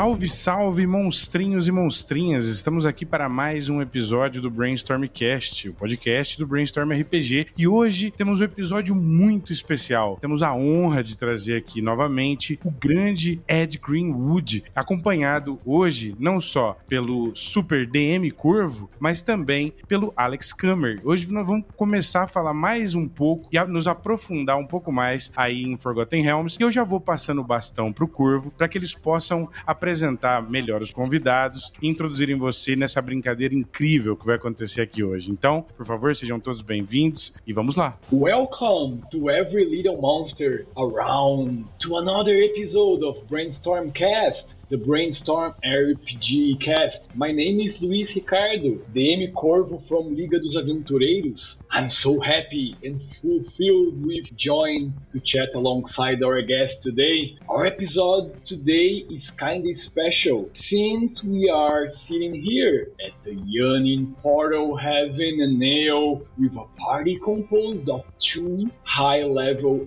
Salve, salve, monstrinhos e monstrinhas! Estamos aqui para mais um episódio do Brainstormcast, o podcast do Brainstorm RPG. E hoje temos um episódio muito especial. Temos a honra de trazer aqui novamente o grande Ed Greenwood, acompanhado hoje não só pelo Super DM Corvo, mas também pelo Alex Kammer. Hoje nós vamos começar a falar mais um pouco e nos aprofundar um pouco mais aí em Forgotten Realms. E eu já vou passando o bastão pro Corvo para que eles possam apresentar melhor os convidados e introduzirem você nessa brincadeira incrível que vai acontecer aqui hoje. Então, por favor, sejam todos bem-vindos e vamos lá. Welcome to every little monster around to another episode of Brainstorm Cast, the Brainstorm RPG Cast. My name is Luiz Ricardo, DM Corvo from Liga dos Aventureiros. I'm so happy and fulfilled with joy to chat alongside our guest today. Our episode today is kind of special since we are sitting here at the Yawning Portal having a nail with a party composed of two high level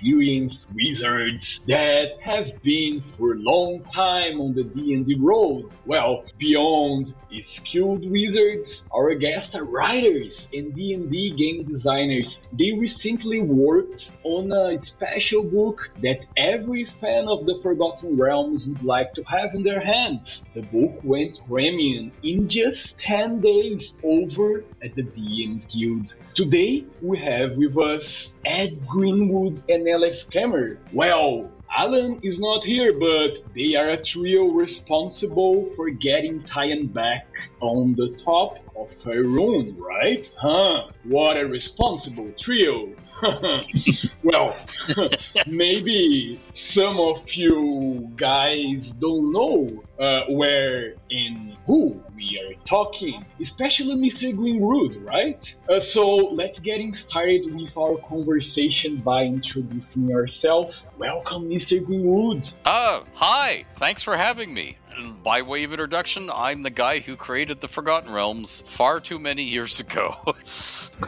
experienced wizards that have been for a long time on the D&D road. Well, beyond skilled wizards, our guests are writers and D&D game designers. They recently worked on a special book that every fan of the Forgotten Realms would like to have in their hands. The book went premium in just 10 days over at the DMs Guild. Today we have with us Ed Greenwood and Alex Kammer. Well, Alan is not here, but they are a trio responsible for getting Tyan back on the top of Faerun, right? Huh? What a responsible trio. well, maybe some of you guys don't know uh, where and who we are talking, especially Mr. Greenwood, right? Uh, so let's getting started with our conversation by introducing ourselves. Welcome, Mr. Greenwood. Oh, hi! Thanks for having me. By way of introduction, I'm the guy who created the Forgotten Realms far too many years ago.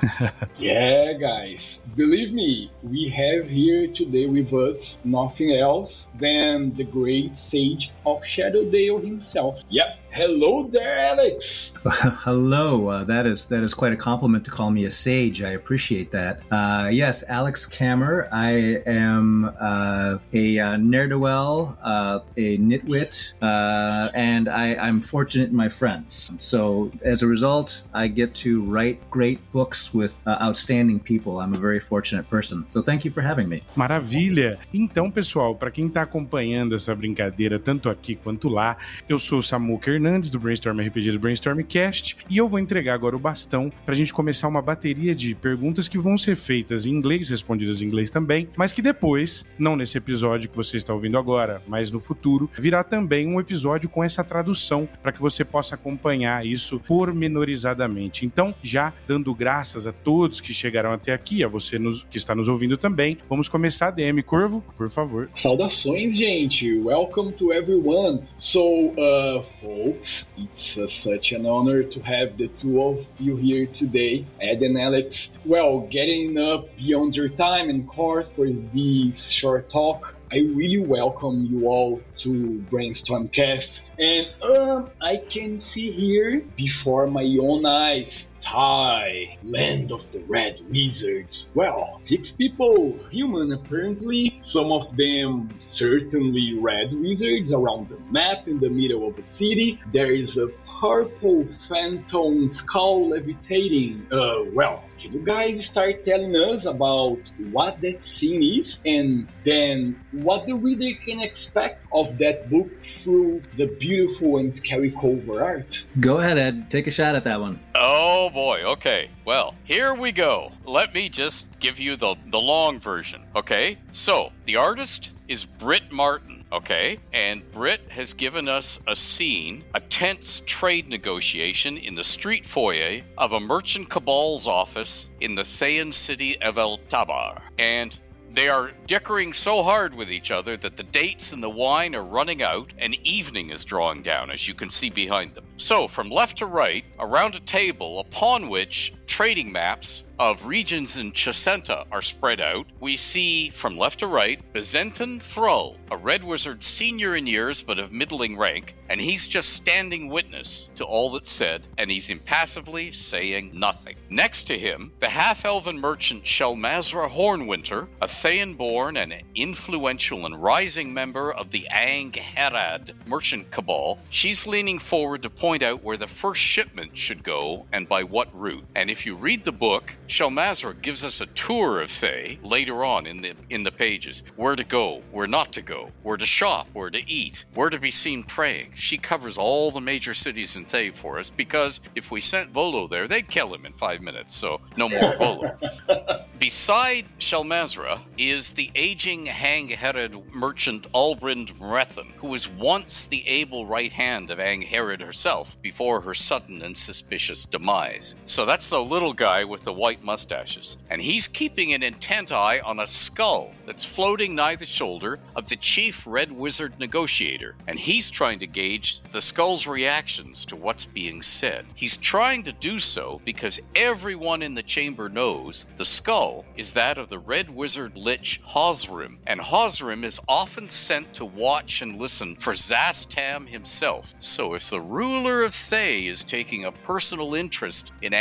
yeah, guys, believe me, we have here today with us nothing else than the great sage of Shadowdale himself. Yep. Hello there, Alex. Hello. Uh, that is that is quite a compliment to call me a sage. I appreciate that. Uh, yes, Alex Kammer. I am uh, a uh, ne'er do well, uh, a nitwit, uh, and I, I'm fortunate in my friends. So as a result, I get to write great books with outstanding people. I'm a very fortunate person. So thank you for having me. Maravilha. Então, pessoal, para quem está acompanhando essa brincadeira tanto aqui quanto lá, eu sou Samuker Fernandes, do Brainstorm RPG do Brainstormcast, e eu vou entregar agora o bastão para a gente começar uma bateria de perguntas que vão ser feitas em inglês, respondidas em inglês também, mas que depois, não nesse episódio que você está ouvindo agora, mas no futuro, virá também um episódio com essa tradução para que você possa acompanhar isso pormenorizadamente. Então, já dando graças a todos que chegaram até aqui, a você nos, que está nos ouvindo também, vamos começar. DM Corvo, por favor. Saudações, gente! Welcome to everyone! So, uh, folks. It's uh, such an honor to have the two of you here today, Ed and Alex. Well, getting up beyond your time and course for this short talk. I really welcome you all to Brainstormcast. And um, I can see here before my own eyes Thay, land of the red wizards. Well, six people, human apparently, some of them certainly red wizards around the map in the middle of the city. There is a purple phantom skull levitating. Uh, well, can you guys start telling us about what that scene is and then what the reader can expect of that book through the beautiful and scary cover art? Go ahead, Ed. Take a shot at that one. Oh boy, okay. Well, here we go. Let me just give you the, the long version, okay? So, the artist is Britt Martin okay? And Britt has given us a scene, a tense trade negotiation in the street foyer of a merchant cabal's office in the Thayan city of Eltabbar. And they are dickering so hard with each other that the dates and the wine are running out and evening is drawing down, as you can see behind them. So, from left to right, around a table upon which trading maps of regions in Chessenta are spread out, we see from left to right Bezenton Thrall, a red wizard senior in years but of middling rank, and he's just standing witness to all that's said, and he's impassively saying nothing. Next to him, the half elven merchant Shelmazra Hornwinter, a Thayan born and influential and rising member of the Angharad merchant cabal. She's leaning forward to point out where the first shipment should go and by what route. And if you read the book, Shelmazra gives us a tour of Thay later on in the in the pages. Where to go, where not to go, where to shop, where to eat, where to be seen praying. She covers all the major cities in Thay for us because if we sent Volo there, they'd kill him in five minutes. So no more Volo. Beside Shelmazra is the aging Angharad merchant Albrind Mrethen, who was once the able right hand of Angharad herself before her sudden and suspicious demise. So that's the little guy with the white mustaches. And he's keeping an intent eye on a skull that's floating nigh the shoulder of the chief red wizard negotiator. And he's trying to gauge the skull's reactions to what's being said. He's trying to do so because everyone in the chamber knows the skull is that of the red wizard lich Hosrim. And Hosrim is often sent to watch and listen for Szass Tam himself. So if the ruler of Thay is taking a personal interest in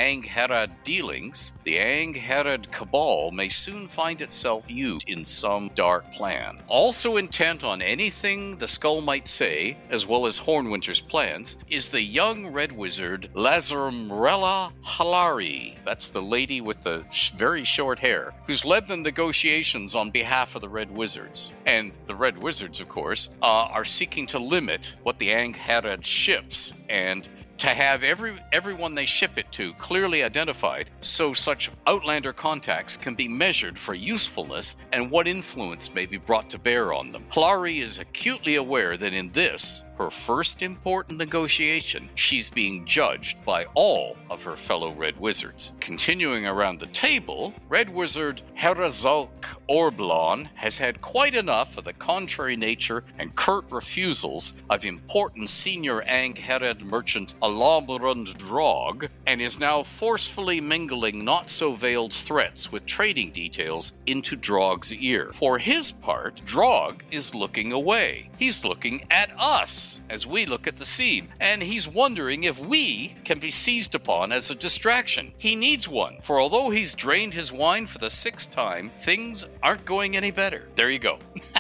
Angharad dealings, the Angharad cabal may soon find itself used in some dark plan. Also intent on anything the skull might say, as well as Hornwinter's plans, is the young red wizard Lazarumrella Halari. That's the lady with the sh- very short hair, who's led the negotiations on behalf of the Red Wizards. And the Red Wizards, of course, uh, are seeking to limit what the Angharad ships and to have every everyone they ship it to clearly identified so such outlander contacts can be measured for usefulness and what influence may be brought to bear on them. Klari is acutely aware that in this her first important negotiation, she's being judged by all of her fellow Red Wizards. Continuing around the table, Red Wizard Herazalk Orblon has had quite enough of the contrary nature and curt refusals of important senior Angharad merchant Alamrund Drog, and is now forcefully mingling not so veiled threats with trading details into Drog's ear. For his part, Drog is looking away. He's looking at us as we look at the scene, and he's wondering if we can be seized upon as a distraction. He needs one, for although he's drained his wine for the sixth time, things aren't going any better. There you go.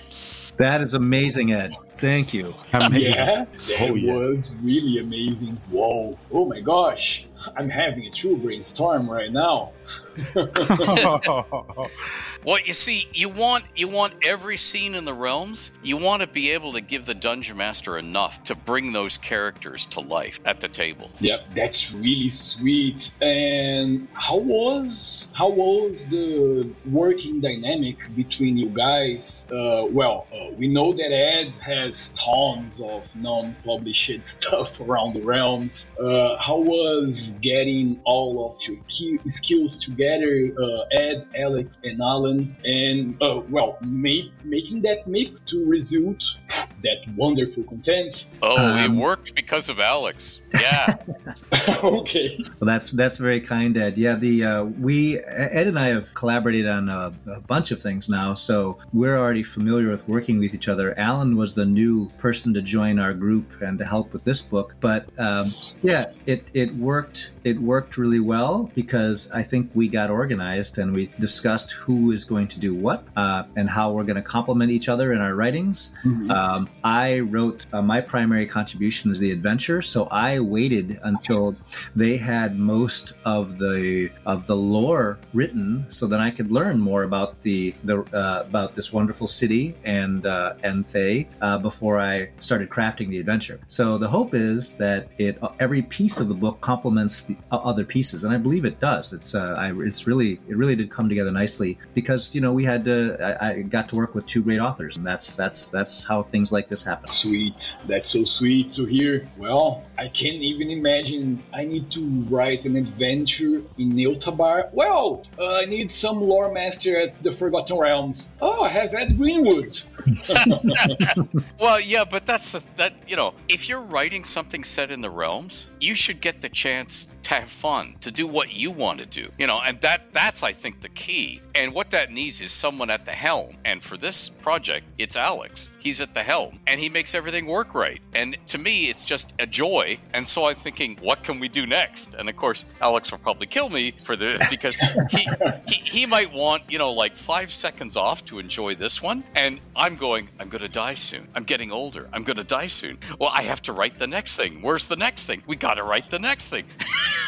That is amazing, Ed. Thank you. Amazing. Yeah, that Oh, yeah. was really amazing. Whoa. Oh my gosh. I'm having a true brainstorm right now. Well, you see, you want you want every scene in the realms. You want to be able to give the dungeon master enough to bring those characters to life at the table. Yep, that's really sweet. And how was how was the working dynamic between you guys? Uh, well, uh, we know that Ed has tons of non-published stuff around the realms. Uh, how was getting all of your key skills together, uh, Ed, Alex, and Alan, and uh, well, make, making that mix to result that wonderful content? Oh, it Um, worked because of Alex. Yeah. okay. Well, that's that's very kind, Ed. Yeah, the uh, we Ed and I have collaborated on a, a bunch of things now, so we're already familiar with working with each other. Alan was the new person to join our group and to help with this book, but um, yeah, it it worked. It worked really well because I think we got organized and we discussed who is going to do what uh, and how we're going to complement each other in our writings. Um, I wrote uh, my primary contribution is the adventure, so I waited until they had most of the of the lore written, so that I could learn more about the the uh, about this wonderful city and uh, and Thay uh, before I started crafting the adventure. So the hope is that it every piece of the book complements the other pieces, and I believe it does. It's uh, I, it's really it really did come together nicely because you know we had to, I, I got to work with two great authors, and that's that's that's how things like this happen. Sweet. That's so sweet to hear. Well, I can't even imagine I need to write an adventure in Neotabar. Well, uh, I need some lore master at the Forgotten Realms. Oh, I have Ed Greenwood. Well, yeah, but that's the, that you know, if you're writing something set in the realms, you should get the chance to have fun, to do what you want to do. You know, and that that's I think the key. And what that needs is someone at the helm. And for this project, it's Alex. He's at the helm and he makes everything work right. And to me, it's just a joy. And so I'm thinking, what can we do next? And of course, Alex will probably kill me for this because he, he he might want, you know, like 5 seconds off to enjoy this one, and I'm going, I'm going to die soon. I'm getting older. I'm going to die soon. Well, I have to write the next thing. Where's the next thing? We got to write the next thing.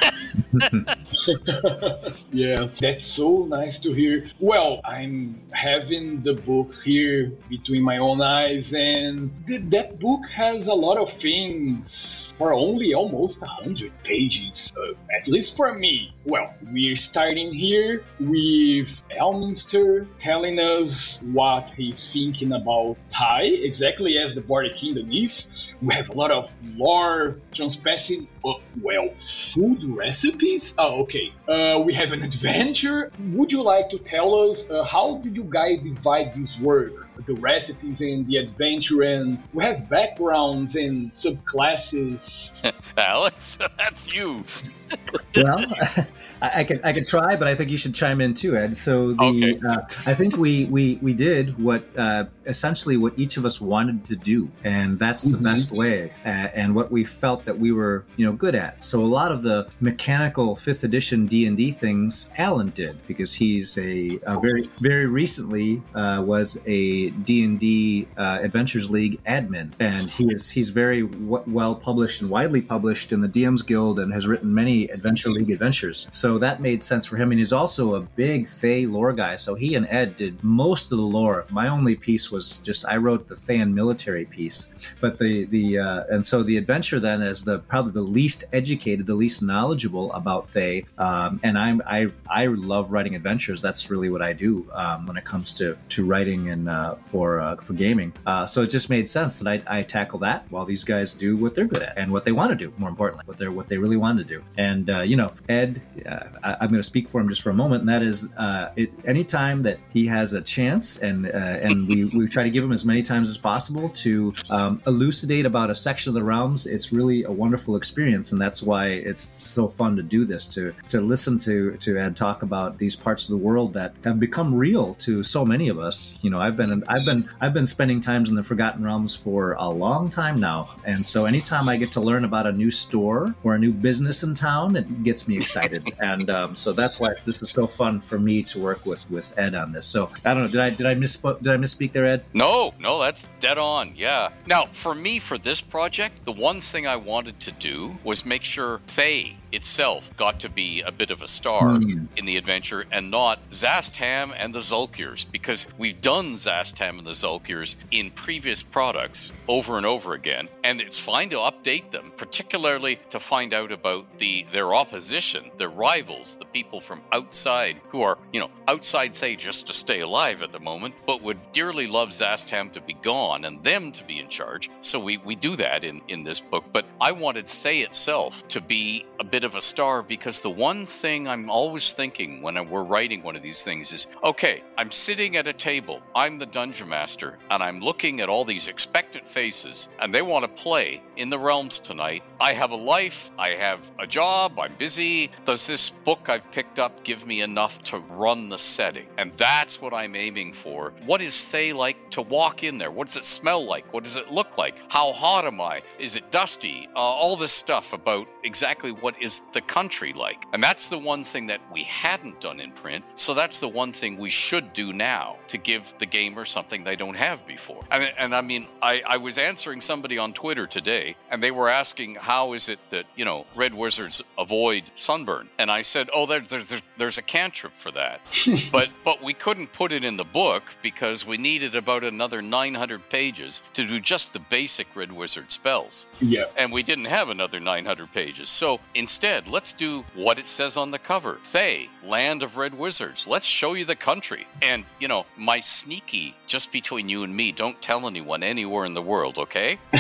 yeah, that's so nice to hear. Well, I'm having the book here between my own eyes, and th- that book has a lot of things for only almost 100 pages, uh, at least for me. Well, we're starting here with Elminster telling us what he's thinking about Thay, exactly as the Border Kingdom is. We have a lot of lore transpassing, uh, well, food recipes. Oh, okay. Uh, we have an adventure. Would you like to tell us uh, how did you guys divide this work? The recipes and the adventure, and we have backgrounds and subclasses. Alex, that's you. Well, I, I, can I can try, but I think you should chime in too, Ed. So the Okay. uh, I think we we we did what uh, essentially what each of us wanted to do, and that's the Mhm. best way, uh, and what we felt that we were you know good at. So a lot of the mechanical fifth edition D and D things Alan did because he's a, a very very recently uh, was a D and D uh, Adventures League admin, and he is he's very w- well published and widely published in the DM's Guild and has written many Adventure League adventures. So that made sense for him, and he's also a big Thay lore guy. So he and Ed did most of the lore. My only piece was just I wrote the Thayan military piece, but the the uh, and so the adventure then is the probably the least educated, the least knowledgeable about Thay, um, and I'm I I love writing adventures. That's really what I do um, when it comes to to writing and uh, for uh, for gaming. Uh, so it just made sense that I, I tackle that while these guys do what they're good at and what they want to do. More importantly, what they're what they really want to do. And uh, you know, Ed, uh, I, I'm going to speak for him just for a moment, and that is, uh, it, anytime that he has a chance, and uh, and we, we try to give him as many times as possible to um, elucidate about a section of the realms. It's really a wonderful experience, and that's why it's so fun to do this to to listen to to Ed talk about these parts of the world that have become real to so many of us. You know, I've been I've been I've been spending times in the Forgotten Realms for a long time now, and so anytime I get to learn about a new store or a new business in town, it gets me excited, and um, so that's why this is so fun for me to work with with Ed on this. So I don't know, did I did I misspoke? Did I misspeak there, Ed? No, no, that's dead on. Yeah. Now, for me, for this project, the one thing I wanted to do was make sure Thay itself got to be a bit of a star Hmm. in the adventure and not Szass Tam and the Zulkirs, because we've done Szass Tam and the Zulkirs in previous products over and over again, and it's fine to update them, particularly to find out about the their opposition, their rivals, the people from outside who are, you know, outside say just to stay alive at the moment, but would dearly love Szass Tam to be gone and them to be in charge. So we, we do that in, in this book. But I wanted Thay itself to be a bit of a star because the one thing I'm always thinking when I- we're writing one of these things is okay, I'm sitting at a table, I'm the dungeon master, and I'm looking at all these expectant faces, and they want to play in the realms tonight. I have a life, I have a job, I'm busy. Does this book I've picked up give me enough to run the setting? And that's what I'm aiming for. What is Thay like to walk in there? What does it smell like? What does it look like? How hot am I? Is it dusty? Uh, all this stuff about exactly what is the country like. And that's the one thing that we hadn't done in print. So that's the one thing we should do now to give the gamer something they don't have before. And, and I mean, I, I was answering somebody on Twitter today, and they were asking, how is it that, you know, red wizards avoid sunburn? And I said, oh, there, there's, there's, there's a cantrip for that. but, but we couldn't put it in the book because we needed about another 900 pages to do just the basic red wizard spells Yeah. and we didn't have another 900 pages. So instead, let's do what it says on the cover Thay, Land of Red Wizards. Let's show you the country. And, you know, my sneaky, just between you and me, don't tell anyone anywhere in the world, okay?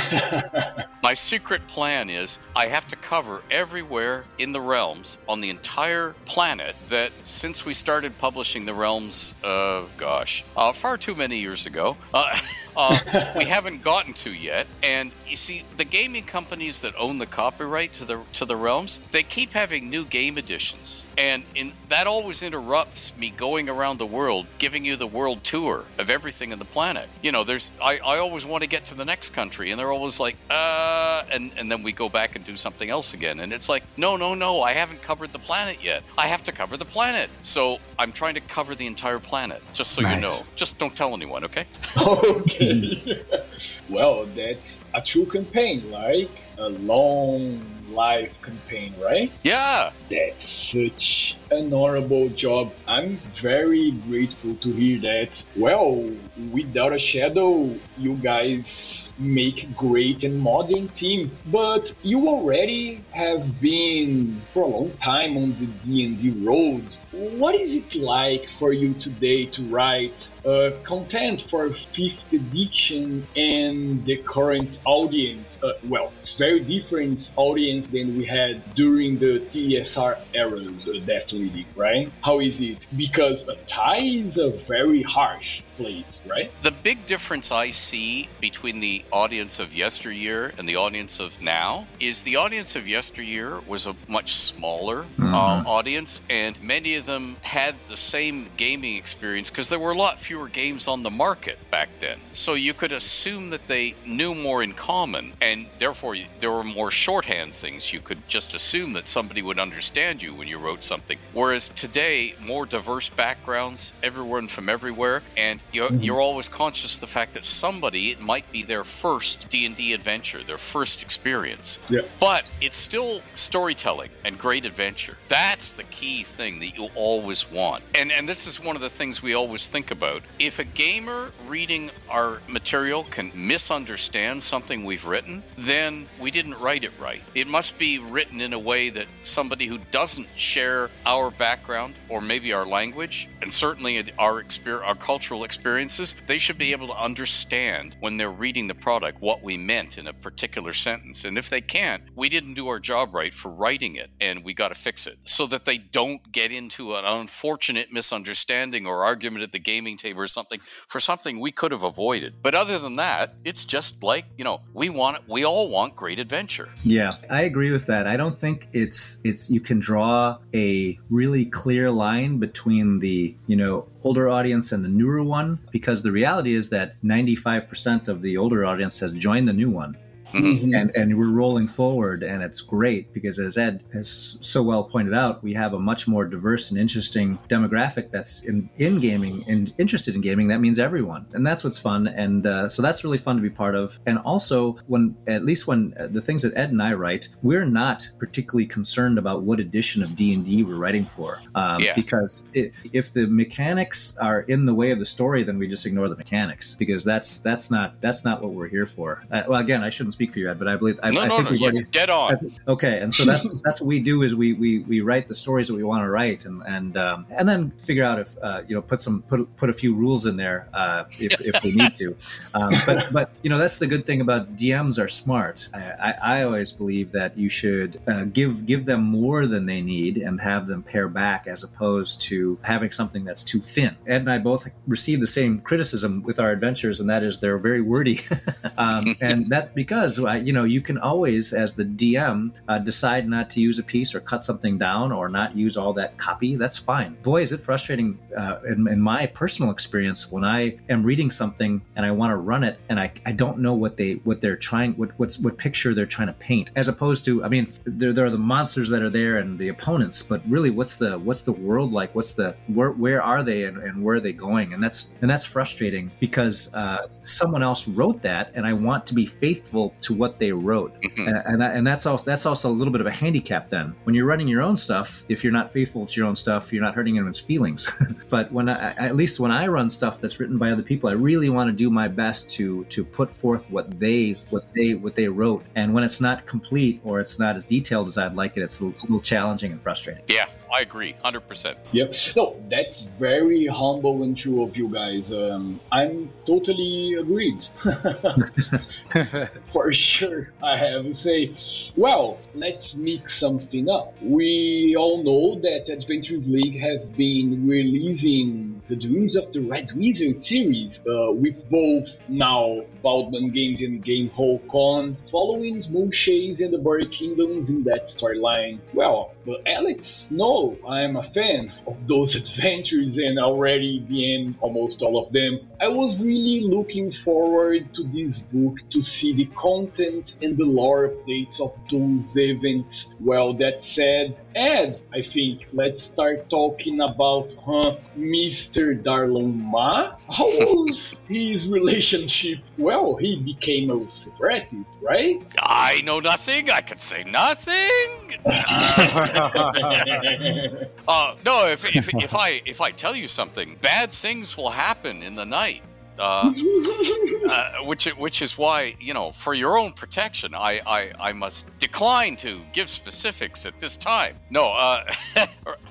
My secret plan is I have to cover everywhere in the realms on the entire planet that since we started publishing the realms, uh, gosh, uh, far too many years ago, uh, uh, we haven't gotten to yet. And you see, the gaming companies that own the copyright to the to the realms, they keep having new game editions, and in, that always interrupts me going around the world, giving you the world tour of everything in the planet. You know, there's I, I always want to get to the next country, and they're always like, uh, and and then we go back and do something else again, and it's like, no, no, no, I haven't covered the planet yet. I have to cover the planet, so I'm trying to cover the entire planet, just so Nice. you know. Just don't tell anyone, okay? okay. well, that's a true campaign, like a long life campaign, right? Yeah. That's such an honorable job. I'm very grateful to hear that. Well, without a shadow, you guys make great and modern team. But you already have been for a long time on the D&D road. What is it like for you today to write uh, content for 5th edition and the current audience? Uh, well, it's very different audience than we had during the TSR eras, uh, definitely, right? How is it? Because a tie is a very harsh place, right? The big difference I see between the audience of yesteryear and the audience of now is the audience of yesteryear was a much smaller uh, Mhm. audience, and many of them had the same gaming experience because there were a lot fewer games on the market back then. So you could assume that they knew more in common, and therefore there were more shorthand things. You could just assume that somebody would understand you when you wrote something. Whereas today, more diverse backgrounds, everyone from everywhere, and you're, Mhm. you're always conscious of the fact that somebody it might be their first D&D adventure, their first experience. Yeah. But it's still storytelling and great adventure. That's the key thing that you always want. And and this is one of the things we always think about. If a gamer reading our material can misunderstand something we've written, then we didn't write it right. It must be written in a way that somebody who doesn't share our background or maybe our language and certainly our exper- our cultural experiences, they should be able to understand when they're reading the product what we meant in a particular sentence. And if they can't, we didn't do our job right for writing it and we got to fix it so that they don't get into an unfortunate misunderstanding or argument at the gaming table or something for something we could have avoided. But other than that, it's just like, you know, we want we all want great adventure. Yeah, I agree with that. I don't think it's it's you can draw a really clear line between the, you know, older audience and the newer one because the reality is that 95% of the older audience has joined the new one. Mhm. and and we're rolling forward and it's great because as ed has so well pointed out we have a much more diverse and interesting demographic that's in in gaming and interested in gaming. That means everyone. And that's what's fun. And uh, so that's really fun to be part of. And also when at least when uh, the things that ed and i write we're not particularly concerned about what edition of d&d we're writing for. Um, Yeah. because it, if the mechanics are in the way of the story then we just ignore the mechanics because that's that's not that's not what we're here for. Uh, well again i shouldn't speak for you ed but i believe i, no, I no, think no, we've you're already dead on. Okay, and so that's that's what we do is we we, we write the stories that we want to write, and and um, and then figure out if uh, you know put some put put a few rules in there uh, if if we need to. Um, but but you know that's the good thing about DMs are smart. I, I, I always believe that you should uh, give give them more than they need and have them pare back as opposed to having something that's too thin. Ed and I both receive the same criticism with our adventures, and that is they're very wordy, um, and that's because uh, you know you can always, as the DM, uh, decide not to use a piece or cut something down or not use all that copy. That's fine. Boy, is it frustrating uh, in, in my personal experience when I am reading something and I want to run it and I, I don't know what they what they're trying what what's what picture they're trying to paint. As opposed to, I mean, there, there are the monsters that are there and the opponents, but really, what's the what's the world like? What's the where where are they and, and where are they going? And that's and that's frustrating because uh, someone else wrote that, and I want to be faithful to what they wrote. Mhm. and and, and that's also that's also a little bit of a handicap then. When you're running your own stuff if you're not faithful to your own stuff you're not hurting anyone's feelings. But when I, at least when i run stuff that's written by other people i really want to do my best to to put forth what they what they what they wrote. And when it's not complete or it's not as detailed as i'd like it it's a little challenging and frustrating. Yeah, I agree, hundred percent. Yep. No, that's very humble and true of you guys. Um, I'm totally agreed. For sure, I have to say. Well, let's mix something up. We all know that Adventures League have been releasing the Dreams of the Red Wizard series, uh, with both now Baldman Games and Gamehole Con following Smooth and the Border Kingdoms in that storyline. Well, but Alex, no, I'm a fan of those adventures and already the end almost all of them. I was really looking forward to this book to see the content and the lore updates of those events. Well, that said, Ed, I think let's start talking about huh, Mr. Dar'lon Ma. How was his relationship? Well, he became a separatist, right? I know nothing. I could say nothing. Uh, no, if, if, if I if I tell you something, bad things will happen in the night. Uh, uh, which which is why you know for your own protection I, I, I must decline to give specifics at this time. No, uh,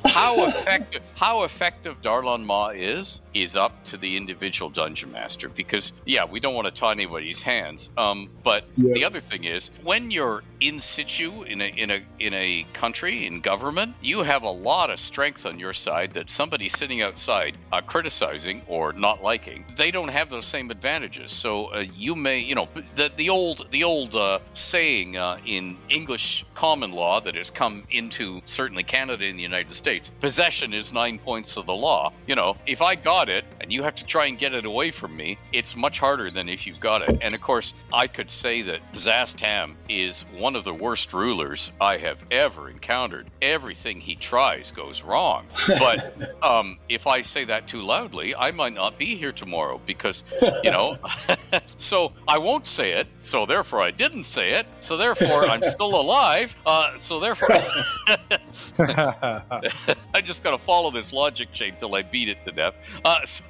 how effective how effective Dar'lon Ma is is up to the individual dungeon master because yeah we don't want to tie anybody's hands. Um, but Yeah. the other thing is when you're in situ in a in a in a country in government, you have a lot of strength on your side that somebody sitting outside uh, criticizing or not liking they don't have those same advantages. So uh, you may you know the the old the old uh, saying uh, in English common law that has come into certainly Canada and the United States possession is nine points of the law. You know if I got it and you have to try and get it away from me, it's much harder than if you've got it. And of course, I could say that Szass Tam is one of the worst rulers I have ever encountered. Everything he tries goes wrong. But um, if I say that too loudly, I might not be here tomorrow because, you know, so I won't say it. So therefore, I didn't say it. So therefore, I'm still alive. Uh, so therefore, I just got to follow this logic chain till I beat it to death. Uh, so,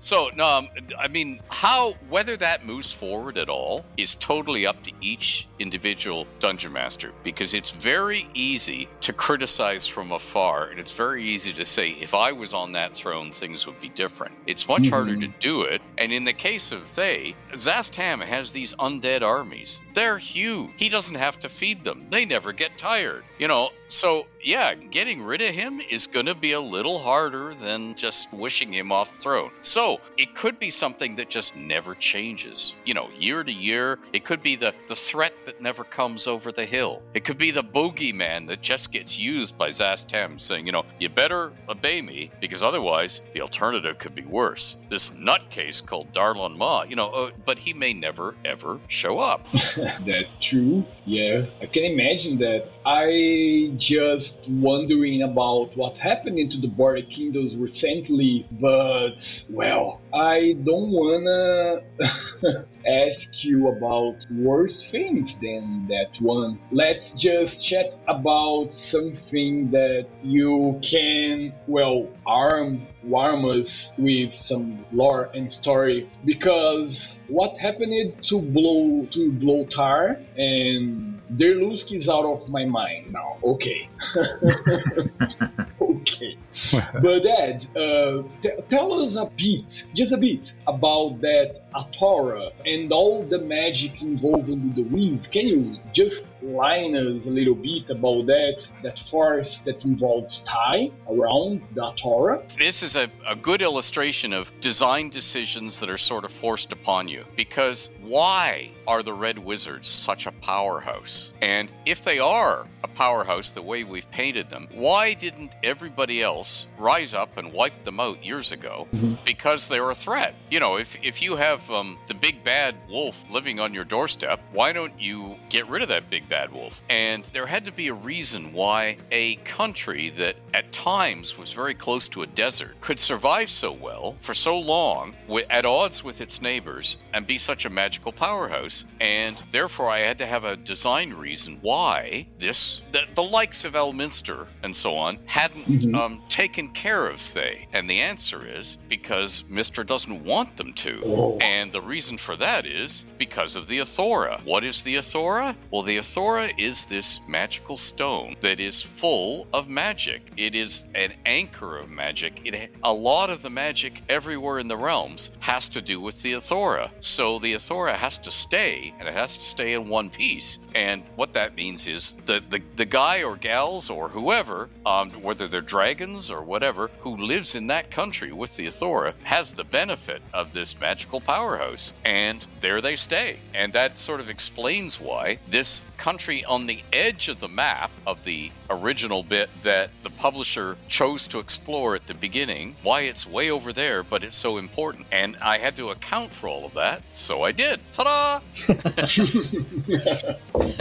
so um, I mean, how whether that moves forward at all is totally up to each individual dungeon master because it's very easy to criticize from afar, and it's very easy to say if I was on that throne, things would be different. It's much harder to do it, and in the case of Thay, Zastam has these undead armies. They're huge. He doesn't have to feed them. They never get tired. You know, so yeah, getting rid of him is going to be a little harder than just wishing him off the throne. So it could be something that just never changes. You know, year to year. It could be the the threat that never comes over the hill. It could be the bogeyman that just gets used by Szass Tam, saying, you know, you better obey me because otherwise the alternative could be worse. This nutcase called Dar'lon Ma, you know, uh, but he may never ever show up. That's true. Yeah, I can imagine that. I just wondering about what happened into the Border Kingdoms recently, but well, I don't wanna ask you about worse things than that one. Let's just chat about something that you can, well, arm warm us with some lore and story because what happened to blow to Blotar and Derlusk is out of my mind now. Okay. okay. But Ed, uh, t- tell us a bit, just a bit, about that Athora and all the magic involved with the weave. Can you just line us a little bit about that, that force that involves Thay around the Athora? This is a, a good illustration of design decisions that are sort of forced upon you. Because why are the Red Wizards such a powerhouse? And if they are a powerhouse the way we've painted them, why didn't everybody else rise up and wipe them out years ago? Because they're a threat. You know, if, if you have um, the big bad wolf living on your doorstep, why don't you get rid of that big bad wolf? And there had to be a reason why a country that at times was very close to a desert could survive so well for so long at odds with its neighbors and be such a magical powerhouse. And therefore, I had to have a design reason why this, the, the likes of Elminster and so on, hadn't Mhm. um, taken care of Thay? And the answer is because Mystra doesn't want them to. Oh. And the reason for that is because of the Athora. What is the Athora? Well, the Athora is this magical stone that is full of magic. It is an anchor of magic. It a lot of the magic everywhere in the realms has to do with the Athora. So the Athora has to stay, and it has to stay in one piece. And what that means is the the, the guy or gals or whoever, um, whether they're dragons Or whatever who lives in that country with the Athora has the benefit of this magical powerhouse, and there they stay. And that sort of explains why this country on the edge of the map of the original bit that the publisher chose to explore at the beginning, why it's way over there, but it's so important. And I had to account for all of that, so I did. Ta da!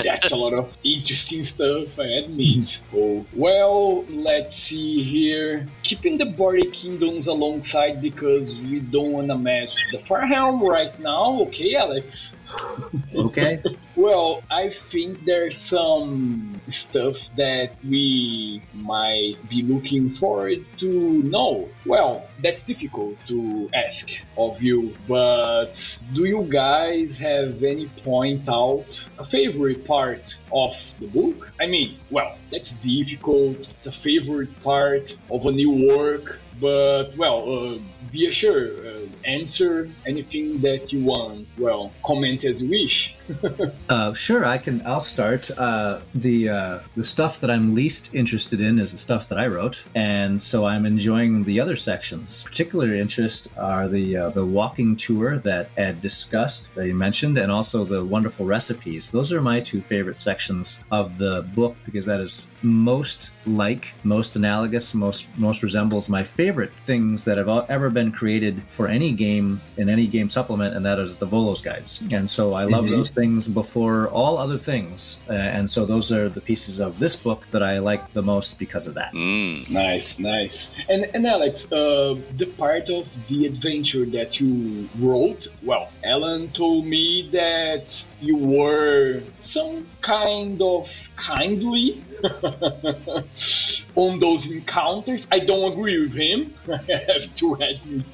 That's a lot of interesting stuff, I admit. Oh, well, let's see here. Keeping the Border Kingdoms alongside because we don't want to mess with the Farhelm right now, okay, Alex? Okay. Well, I think there's some stuff that we might be looking forward to know. Well, that's difficult to ask of you, but do you guys have any point out a favorite part of the book? I mean, well, that's difficult. It's a favorite part of a new work, but well, uh, be assured, uh, answer anything that you want. Well, comment as you wish. Uh, sure, I can. I'll start. Uh, the uh, the stuff that I'm least interested in is the stuff that I wrote, and so I'm enjoying the other sections. Particular interest are the uh, the walking tour that Ed discussed, that he mentioned, and also the wonderful recipes. Those are my two favorite sections of the book because that is most like, most analogous, most most resembles my favorite things that have ever been created for any game in any game supplement, and that is the Volos guides. And so I love Mhm. those things before all other things, uh, and so those are the pieces of this book that I like the most because of that. Mm. Nice, nice. And and Alex, uh, the part of the adventure that you wrote, well, Alan told me that you were some kind of kindly on those encounters. I don't agree with him, I have to admit.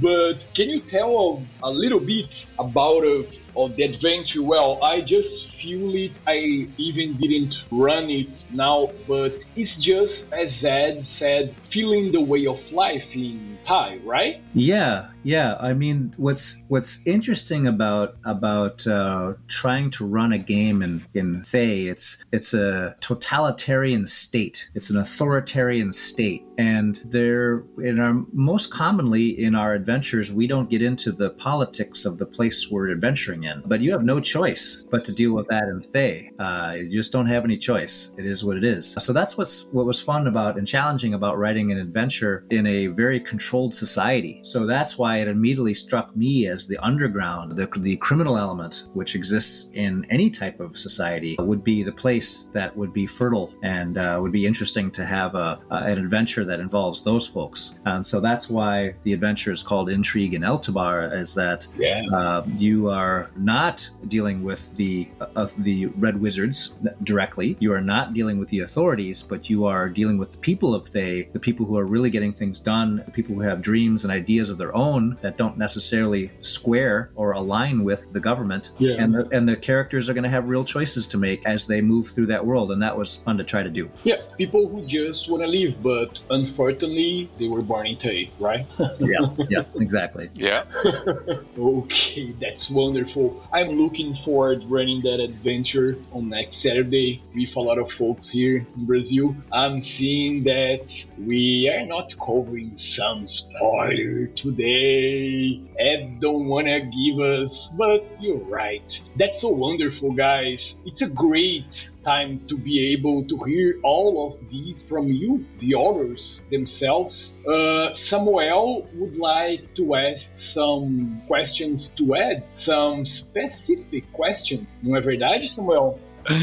But can you tell a little bit about of, of the adventure? Well, I just feel it. I even didn't run it now, but it's just as Ed said, feeling the way of life in Thay, right? Yeah, yeah. I mean, what's what's interesting about about uh, trying to run a game in in Thay, it's it's a totalitarian state. It's an authoritarian state, and there in our most commonly in our adventures, we don't get into the politics of the place we're adventuring in. But you have no choice but to deal with that in Thay. Uh, you just don't have any choice. It is what it is. So that's what's what was fun about and challenging about writing an adventure in a very controlled society. So that's why it immediately struck me as the underground, the, the criminal element, which exists in any type of society, would be the place that would be fertile and uh, would be interesting to have a, a, an adventure that involves those folks. And so that's why the adventure is called Intrigue in Eltabbar, is that Yeah. uh, you are not dealing with the uh, the red wizards directly. You are not dealing with the authorities, but you are dealing with the people of Thay, the people who are really getting things done, the people who have dreams and ideas of their own that don't necessarily square or align with the government. Yeah. And the, and the characters are going to have real choices to make as they move through that world, and that was fun to try to do. Yeah, people who just want to live, but unfortunately, they were born in Thay, right? Yeah, yeah, exactly. Yeah. okay, that's wonderful. I'm looking forward running that adventure on next Saturday with a lot of folks here in Brazil. I'm seeing that we are not covering some spoiler today. Ed don't wanna give us, but you're right. That's so wonderful, guys. It's a great time to be able to hear all of these from you, the authors themselves. Uh, Samuel would like to ask some questions to Ed, some specific question. Não é verdade, Samuel?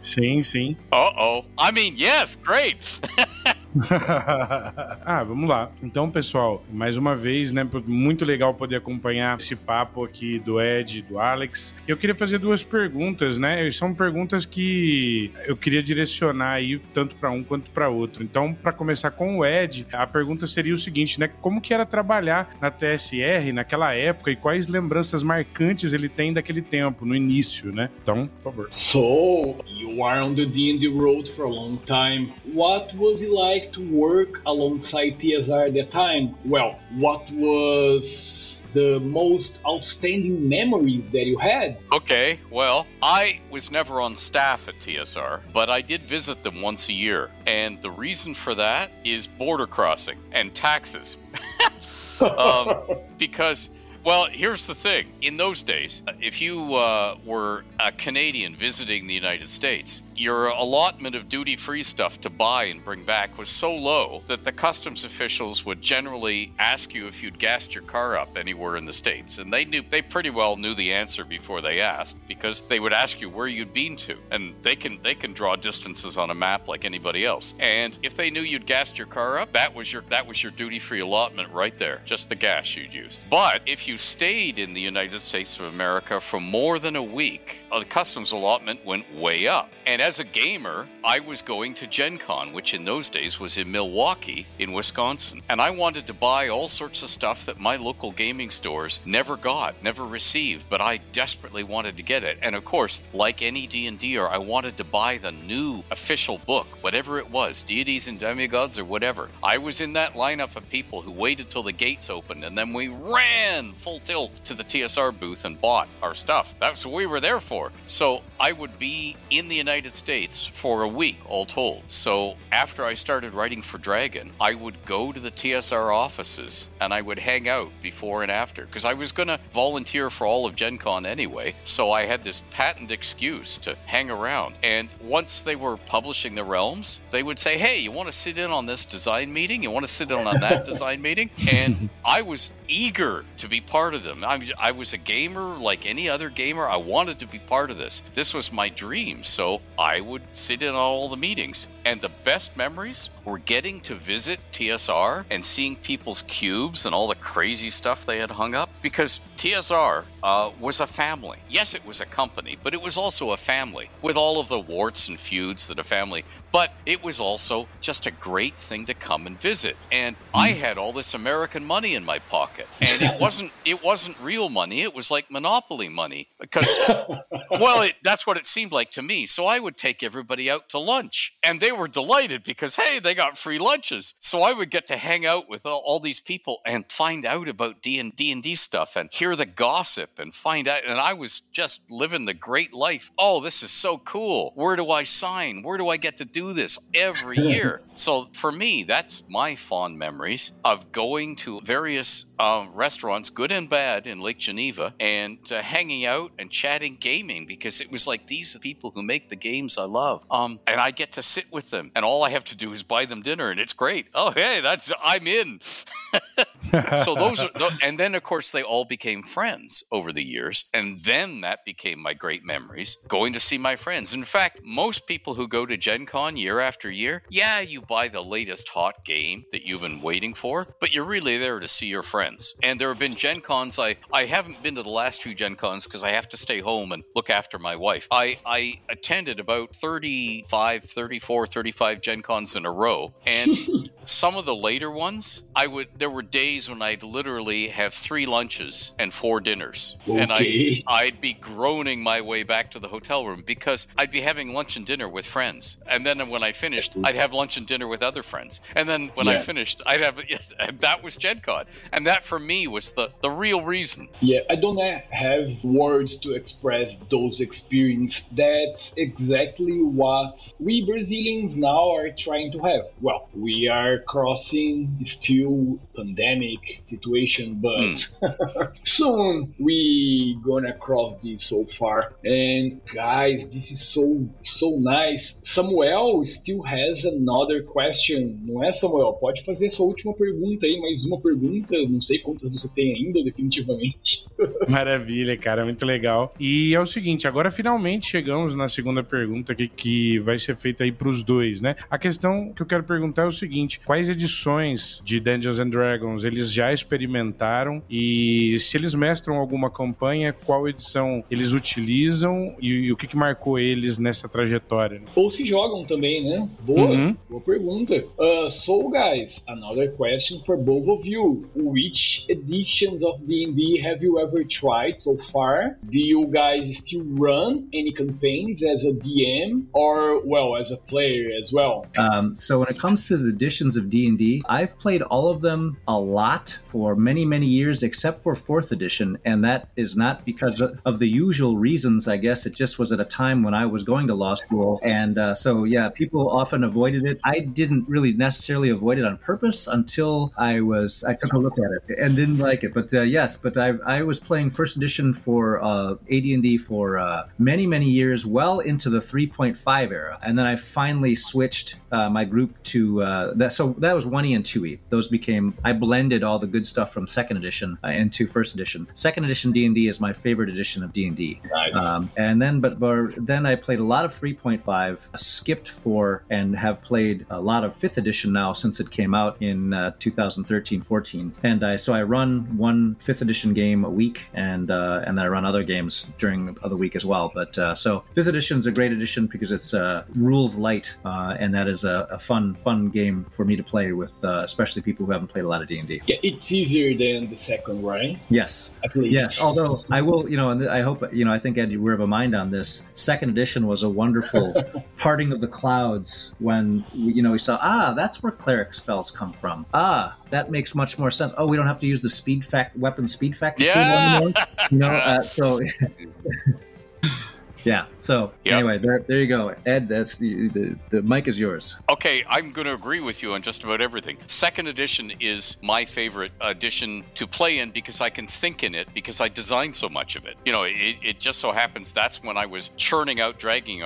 Sim, sim. Uh oh. I mean, yes, great. ah, vamos lá. Então, pessoal, mais uma vez, né? Muito legal poder acompanhar esse papo aqui do Ed do Alex. Eu queria fazer duas perguntas, né? São perguntas que eu queria direcionar aí tanto para um quanto para outro. Então, para começar com o Ed, a pergunta seria o seguinte, né? Como que era trabalhar na TSR naquela época e quais lembranças marcantes ele tem daquele tempo, no início, né? Então, por favor. So, you are on the D&D road for a long time. What was it like to work alongside TSR at the time? Well, what was the most outstanding memories that you had? Okay, well, I was never on staff at TSR, but I did visit them once a year. And the reason for that is border crossing and taxes. um, because well, here's the thing. In those days, if you uh, were a Canadian visiting the United States, your allotment of duty free stuff to buy and bring back was so low that the customs officials would generally ask you if you'd gassed your car up anywhere in the states. And they knew they pretty well knew the answer before they asked because they would ask you where you'd been to. And they can they can draw distances on a map like anybody else. And if they knew you'd gassed your car up that was your that was your duty free allotment right there just the gas you'd used. But if you stayed in the United States of America for more than a week the customs allotment went way up and as a gamer, I was going to Gen Con, which in those days was in Milwaukee, in Wisconsin. And I wanted to buy all sorts of stuff that my local gaming stores never got, never received, but I desperately wanted to get it. And of course, like any D&D'er, I wanted to buy the new official book, whatever it was, Deities and Demigods or whatever. I was in that lineup of people who waited till the gates opened and then we ran full tilt to the TSR booth and bought our stuff. That's what we were there for. So I would be in the United States for a week, all told. So after I started writing for Dragon, I would go to the TSR offices and I would hang out before and after because I was going to volunteer for all of Gen Con anyway. So I had this patent excuse to hang around. And once they were publishing the realms, they would say, Hey, you want to sit in on this design meeting? You want to sit in on that design meeting? And I was eager to be part of them. I, I was a gamer like any other gamer. I wanted to be part of this. This was my dream. So I would sit in all the meetings. And the best memories were getting to visit TSR and seeing people's cubes and all the crazy stuff they had hung up because TSR uh, was a family. Yes, it was a company, but it was also a family with all of the warts and feuds that a family, but it was also just a great thing to come and visit. And I hmm. had all this American money in my pocket, and it wasn't it wasn't real money. It was like monopoly money because, well, it, that's what it seemed like to me. So I would take everybody out to lunch, and they were delighted because hey, they got free lunches. So I would get to hang out with all, all these people and find out about D and D and D stuff and hear the gossip and find out. And I was just living the great life. Oh, this is so cool. Where do I sign? Where do I get to do this every year? so for me, that's my fond memories of going to various um, restaurants, good and bad, in Lake Geneva, and uh, hanging out and chatting gaming because it was like these are people who make the games I love. Um, and I get to sit with them, and all I have to do is buy them dinner, and it's great. Oh, hey, that's I'm in. so those are, and then of course they all became friends over the years, and then that became my great memories. Going to see my friends. In fact, most people who go to Gen Con year after year, yeah, you buy the latest hot game that you've been waiting for, but you're really there to see your friends. And there have been Gen Cons. I I haven't been to the last few Gen Cons because I have to stay home and look after my wife. I I attended about 35, 34, 35 Gen Cons in a row, and some of the later ones, I would there were days when I'd literally have three lunches and four dinners. Okay. And I I'd be groaning my way back to the hotel room because I'd be having lunch and dinner with friends. And then when I finished, I'd have lunch and dinner with other friends. And then when yeah. I finished, I'd have that was Gen Con. And that for me was the the real reason. Yeah, I don't have words to express those experiences. That's exactly what we Brazilians now are trying to have. Well, we are crossing still pandemic situation, but mm. soon we gonna cross this so far. And guys, this is so so nice. Samuel still has another question, não é, Samuel? Pode fazer sua última pergunta aí, mais uma pergunta. Não sei quantas você tem ainda, definitivamente. Maravilha, cara, muito legal. E é o seguinte, agora finalmente chegamos na segunda pergunta que, que vai ser feita aí para os dois, né? A questão que eu quero perguntar é o seguinte: quais edições de Dungeons and Dragons eles já experimentaram e se eles mestram alguma campanha, qual edição eles utilizam e, e o que, que, marcou eles nessa trajetória? Né? Ou se jogam também, né? Boa, uhum. boa pergunta. Uh, so, guys, another question for both of you. Which editions of D&D have you ever tried so far? Do you guys still run any campaigns as a DM or, well, as a player as well? Um, so when it comes to the editions editions of D&D. I've played all of them a lot for many, many years, except for fourth edition. And that is not because of the usual reasons, I guess. It just was at a time when I was going to law school. And uh, so, yeah, people often avoided it. I didn't really necessarily avoid it on purpose until I was, I took a look at it and didn't like it. But uh, yes, but I, I was playing first edition for uh, AD&D for uh, many, many years, well into the 3.5 era. And then I finally switched uh, my group to uh, that. So that was 1E and 2E. Those became, I blended all the good stuff from second edition uh, into first edition. Second edition D&D is my favorite edition of D&D. Nice. Um, and then, but, but then I played a lot of 3.5, skipped 4, and have played a lot of 5th edition now since it came out in uh, 2013 14. And I, so I run one fifth edition game a week, and uh, and then I run other games during the week as well. But uh, so 5th edition is a great edition because it's uh, rules light, uh, and that is a, a, fun fun game for me to play with, uh, especially people who haven't played a lot of D&D. Yeah, it's easier than the second, right? Yes. At least. Yes, although I will, you know, and I hope, you know, I think Eddie, we're of a mind on this. Second edition was a wonderful parting of the clouds when, you know, we saw, ah, that's where cleric spells come from. Ah, that makes much more sense. Oh, we don't have to use the speed fact weapon speed factor Yeah. anymore. You know, uh, so yeah. So Yep. anyway, there, there you go, Ed. That's the, the the mic is yours. Okay, I'm going to agree with you on just about everything. Second edition is my favorite edition to play in because I can think in it because I designed so much of it. You know, it, it just so happens that's when I was churning out dragging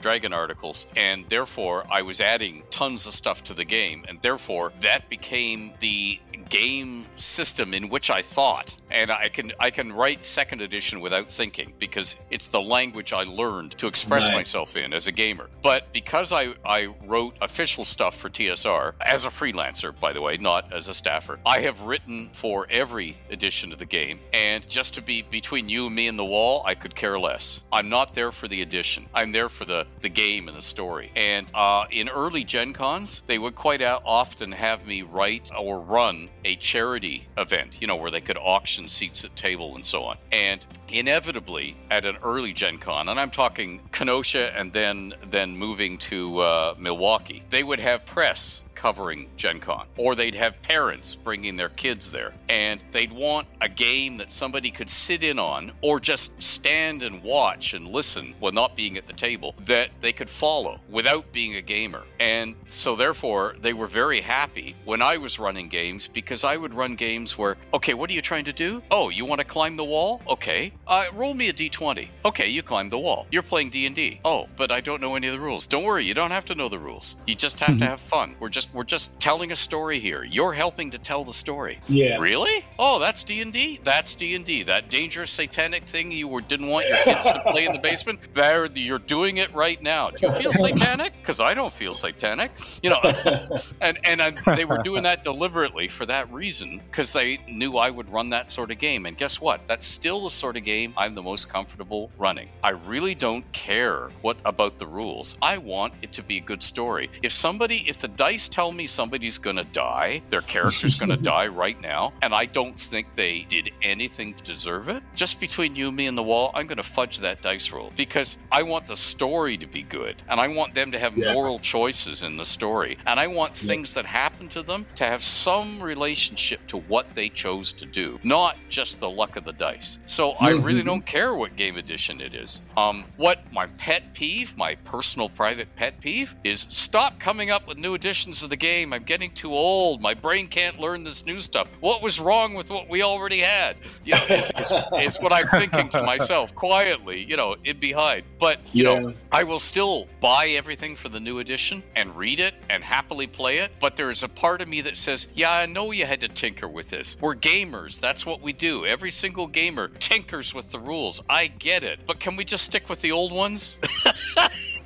dragon articles, and therefore I was adding tons of stuff to the game, and therefore that became the game system in which I thought. And I can I can write second edition without thinking because it's the language I learned to express Nice. myself in as a gamer. But because I, I wrote official stuff for TSR as a freelancer, by the way, not as a staffer, I have written for every edition of the game. And just to be between you and me and the wall, I could care less. I'm not there for the edition. I'm there for the, the game and the story. And uh, in early Gen Cons, they would quite often have me write or run a charity event, you know, where they could auction seats at table and so on. And inevitably, at an early Gen Con, and I'm talking Kenosha and then then moving to uh, Milwaukee, they would have press covering Gen Con, or they'd have parents bringing their kids there, and they'd want a game that somebody could sit in on, or just stand and watch and listen while not being at the table, that they could follow without being a gamer. And so, therefore, they were very happy when I was running games because I would run games where, okay, what are you trying to do? Oh, you want to climb the wall? Okay, uh, roll me a d20. Okay, you climb the wall. You're playing D&D. Oh, but I don't know any of the rules. Don't worry, you don't have to know the rules. You just have to have fun. We're just we're just telling a story here. You're helping to tell the story. Yeah. Really? Oh, that's D and D. That's D and D. That dangerous satanic thing you were, didn't want your kids to play in the basement. There, you're doing it right now. Do you feel satanic? Because I don't feel satanic. You know, and and I, they were doing that deliberately for that reason because they knew I would run that sort of game. And guess what? That's still the sort of game I'm the most comfortable running. I really don't care what about the rules. I want it to be a good story. If somebody, if the dice tell me somebody's going to die, their character's going to die right now, and I don't think they did anything to deserve it, just between you, me, and the wall, I'm going to fudge that dice roll because I want the story to be good, and I want them to have Yeah. moral choices in the story, and I want Yeah. things that happen to them to have some relationship to what they chose to do, not just the luck of the dice. So I really don't care what game edition it is. Um, what my pet peeve, my personal private pet peeve, is stop coming up with new editions of the game. I'm getting too old. My brain can't learn this new stuff. What was wrong with what we already had? You know, is, is, is what I'm thinking to myself quietly, you know, in behind. But, you Yeah. know, I will still buy everything for the new edition and read it and happily play it. But there's a part of me that says, yeah, I know you had to tinker with this. We're gamers. That's what we do. Every single gamer tinkers with the rules. I get it. But can we just stick with the old ones?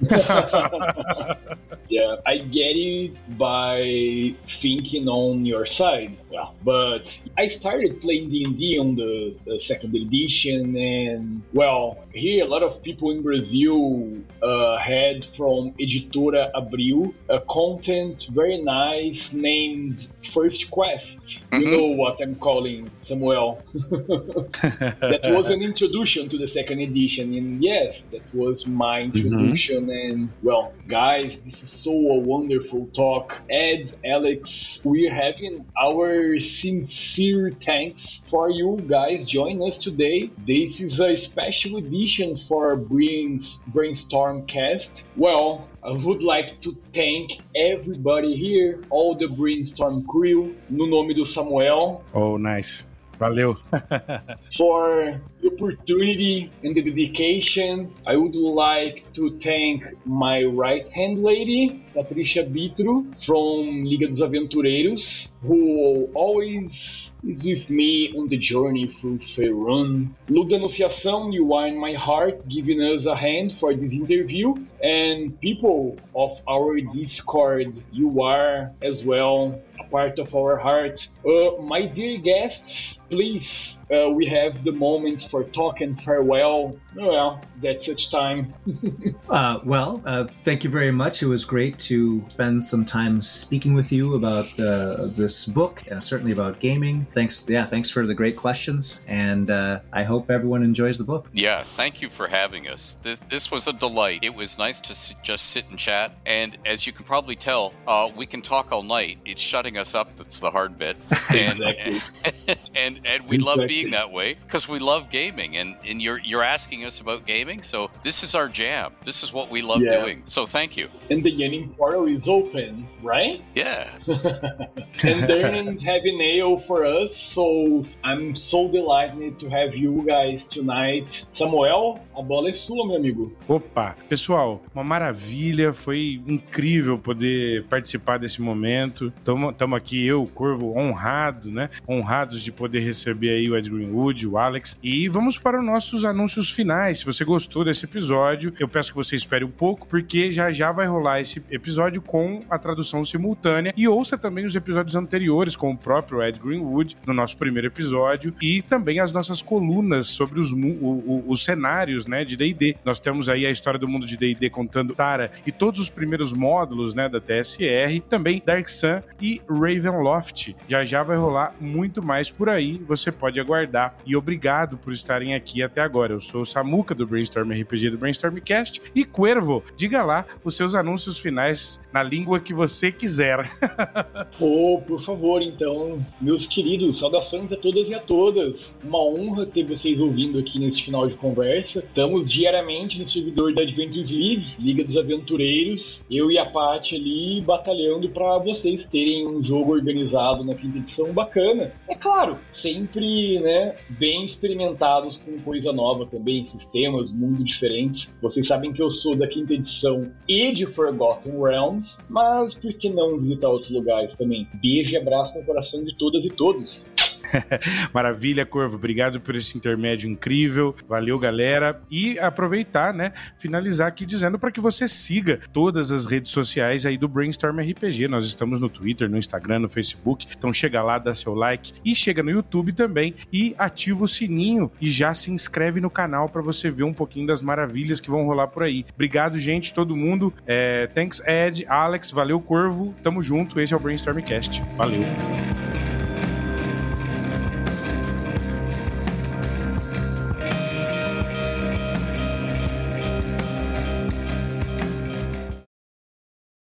yeah, I get it by thinking on your side. Well, but I started playing D&D on the, the second edition, and well, here a lot of people in Brazil uh, had from Editora Abril a content very nice named First Quest. You Mhm. know what I'm calling, Samuel. that was an introduction to the second edition and yes that was my introduction and well guys this is so a wonderful talk. Ed, Alex, we're having our sincere thanks for you guys joining us today. This is a special edition for Brains Brainstorm Cast. Well, I would like to thank everybody here, all the Brainstorm crew, no nome do Samuel. Oh, nice. Valeu. for the opportunity and the dedication. I would like to thank my right hand lady, Patricia Bitro, from Liga dos Aventureiros, who always is with me on the journey through Faerun. Luda Anunciação, you are in my heart, giving us a hand for this interview. And people of our Discord, you are as well a part of our heart. Uh, my dear guests, please, Uh, we have the moments for talk and farewell. Well, that's such time. uh, well, uh, thank you very much. It was great to spend some time speaking with you about uh, this book, and certainly about gaming. Thanks, yeah, thanks for the great questions, and uh, I hope everyone enjoys the book. Yeah, thank you for having us. This, this was a delight. It was nice to s- just sit and chat, and as you can probably tell, uh, we can talk all night. It's shutting us up that's the hard bit, and Exactly. and, and we love being that way because we love gaming, and and you're you're asking us about gaming, so this is our jam. This is what we love Yeah. doing. So thank you. and the Yanning portal is open, right? Yeah. and Dernan's having nail for us, so I'm so delighted to have you guys tonight. Samuel, a bola é sua, meu amigo. Opa, pessoal, uma maravilha, foi incrível poder participar desse momento. Estamos aqui, eu, Corvo, honrado, né? Honrados de poder receber aí o Ed Greenwood, o Alex. E vamos para os nossos anúncios finais. Se você gostou desse episódio, eu peço que você espere um pouco, porque já já vai rolar esse episódio com a tradução simultânea. E ouça também os episódios anteriores com o próprio Ed Greenwood, no nosso primeiro episódio, e também as nossas colunas sobre os, o- o- os cenários né, de DD. Nós temos aí a história do mundo de DD contando Tara e todos os primeiros módulos né, da TSR, também Dark Sun e Ravenloft. Já já vai rolar muito mais por aí, você pode aguardar. E obrigado por estarem aqui até agora. Eu sou o Samuca do Brainstorm RPG do Brainstormcast e Cuervo, diga lá os seus anúncios finais na língua que você quiser. Oh, por favor, então, meus queridos, saudações a todas e a todas. Uma honra ter vocês ouvindo aqui nesse final de conversa. Estamos diariamente no servidor da Adventures League, Liga dos Aventureiros. Eu e a Paty ali batalhando para vocês terem um jogo organizado na quinta edição bacana. É claro, sempre, né, bem experimentados com coisa nova também, sistemas, mundo diferentes. Vocês sabem que eu sou da quinta edição e de Forgotten Realms, mas por que não visitar outros lugares também? Beijo e abraço no coração de todas e todos. Maravilha, Corvo. Obrigado por esse intermédio incrível. Valeu, galera. E aproveitar, né? Finalizar aqui dizendo para que você siga todas as redes sociais aí do Brainstorm RPG. Nós estamos no Twitter, no Instagram, no Facebook. Então chega lá, dá seu like e chega no YouTube também e ativa o sininho e já se inscreve no canal para você ver um pouquinho das maravilhas que vão rolar por aí. Obrigado, gente, todo mundo. É, thanks, Ed, Alex, valeu, Corvo. Tamo junto. Esse é o Brainstormcast. Valeu.